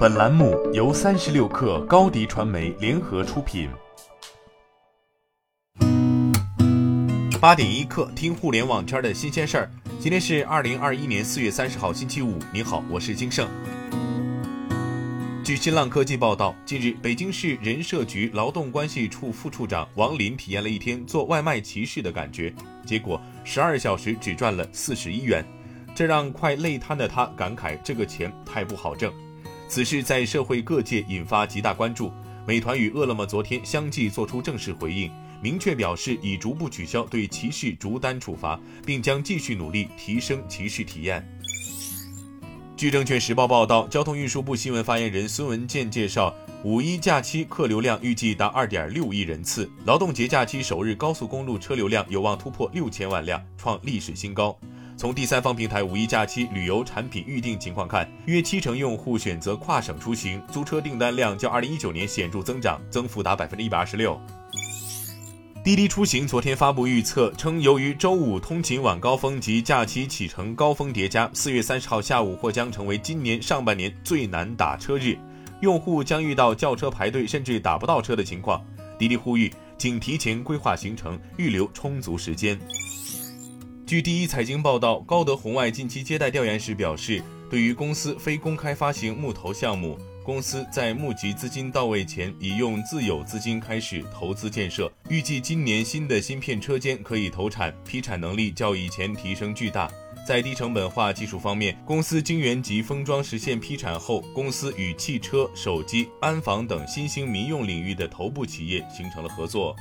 本栏目由三十六氪高低传媒联合出品。八点一刻，听互联网圈的新鲜事儿。今天是二零二一年四月三十号，星期五。你好，我是金盛。据新浪科技报道，近日，北京市人社局劳动关系处副处长王林体验了一天做外卖骑士的感觉，结果十二小时只赚了四十一元，这让快累瘫的他感慨：这个钱太不好挣。此事在社会各界引发极大关注。美团与饿了么昨天相继作出正式回应，明确表示已逐步取消对歧视逐单处罚，并将继续努力提升骑士体验。据证券时报报道，交通运输部新闻发言人孙文健介绍，五一假期客流量预计达二点六亿人次，劳动节假期首日高速公路车流量有望突破六千万辆，创历史新高。从第三方平台五一假期旅游产品预订情况看，约七成用户选择跨省出行，租车订单量较二零一九年显著增长，增幅达百分之一百二十六。滴滴出行昨天发布预测称，由于周五通勤晚高峰及假期启程高峰叠加，四月三十号下午或将成为今年上半年最难打车日，用户将遇到叫车排队甚至打不到车的情况。滴滴呼吁，请提前规划行程，预留充足时间。据第一财经报道，高德红外近期接待调研时表示，对于公司非公开发行募投项目，公司在募集资金到位前，已用自有资金开始投资建设。预计今年新的芯片车间可以投产，批产能力较以前提升巨大。在低成本化技术方面，公司晶圆及封装实现批产后，公司与汽车、手机、安防等新兴民用领域的头部企业形成了合作。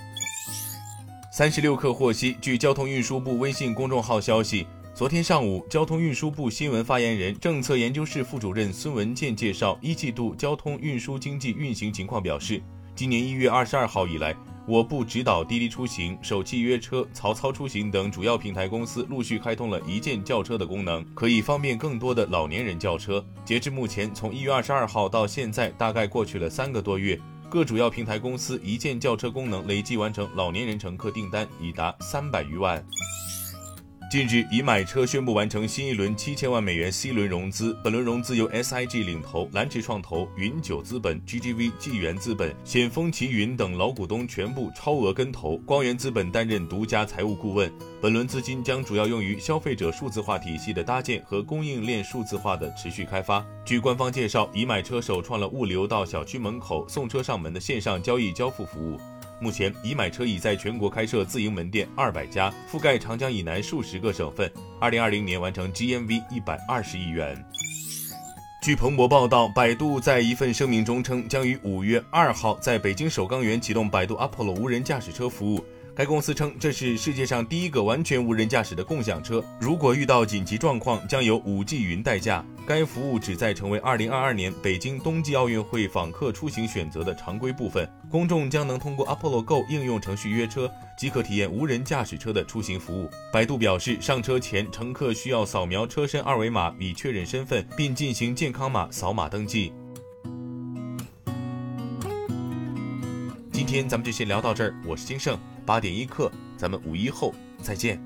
三十六氪获悉，据交通运输部微信公众号消息，昨天上午，交通运输部新闻发言人、政策研究室副主任孙文健介绍一季度交通运输经济运行情况，表示，今年一月二十二号以来，我部指导滴滴出行、首汽约车、曹操出行等主要平台公司陆续开通了一键叫车的功能，可以方便更多的老年人叫车。截至目前，从一月二十二号到现在，大概过去了三个多月。各主要平台公司一键叫车功能累计完成老年人乘客订单已达三百余万。近日，已买车宣布完成新一轮七千万美元 C 轮融资。本轮融资由 SIG 领投，蓝驰创投、云九资本、GGV 纪元资本、险峰奇云等老股东全部超额跟投，光源资本担任独家财务顾问。本轮资金将主要用于消费者数字化体系的搭建和供应链数字化的持续开发。据官方介绍，已买车首创了物流到小区门口送车上门的线上交易交付服务。目前，已买车已在全国开设自营门店二百家，覆盖长江以南数十个省份。二零二零年完成 GMV 一百二十亿元。据彭博报道，百度在一份声明中称，将于五月二号在北京首钢园启动百度 Apollo 无人驾驶车服务。该公司称，这是世界上第一个完全无人驾驶的共享车。如果遇到紧急状况，将由 5G 云代驾。该服务旨在成为2022年北京冬季奥运会访客出行选择的常规部分。公众将能通过 Apollo Go 应用程序约车，即可体验无人驾驶车的出行服务。百度表示，上车前乘客需要扫描车身二维码以确认身份，并进行健康码扫码登记。今天咱们就先聊到这儿，我是金盛，八点一刻，咱们五一后再见。